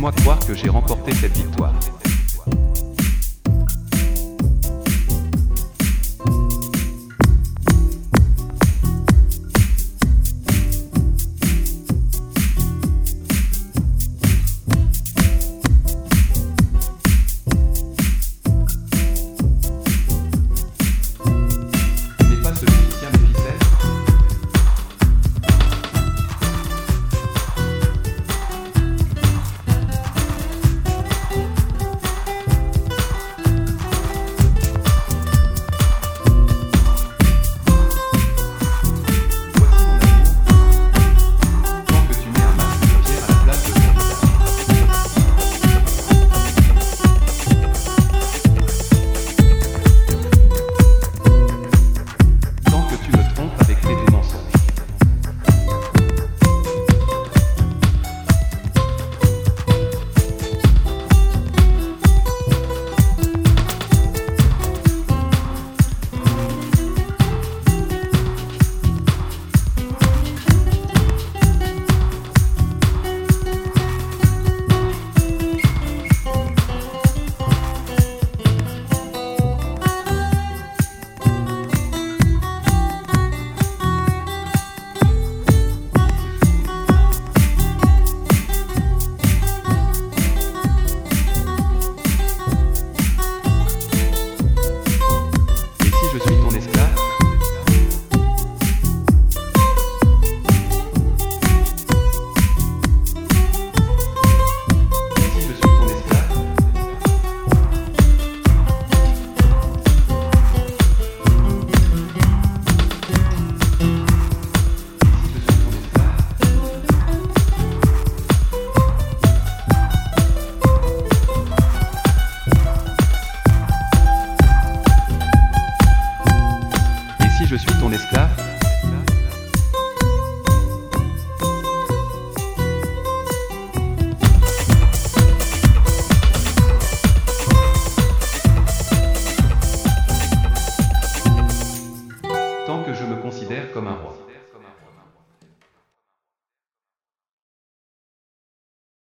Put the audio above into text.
Moi croire que j'ai remporté cette victoire. je suis ton esclave. Tant que je me considère comme un roi.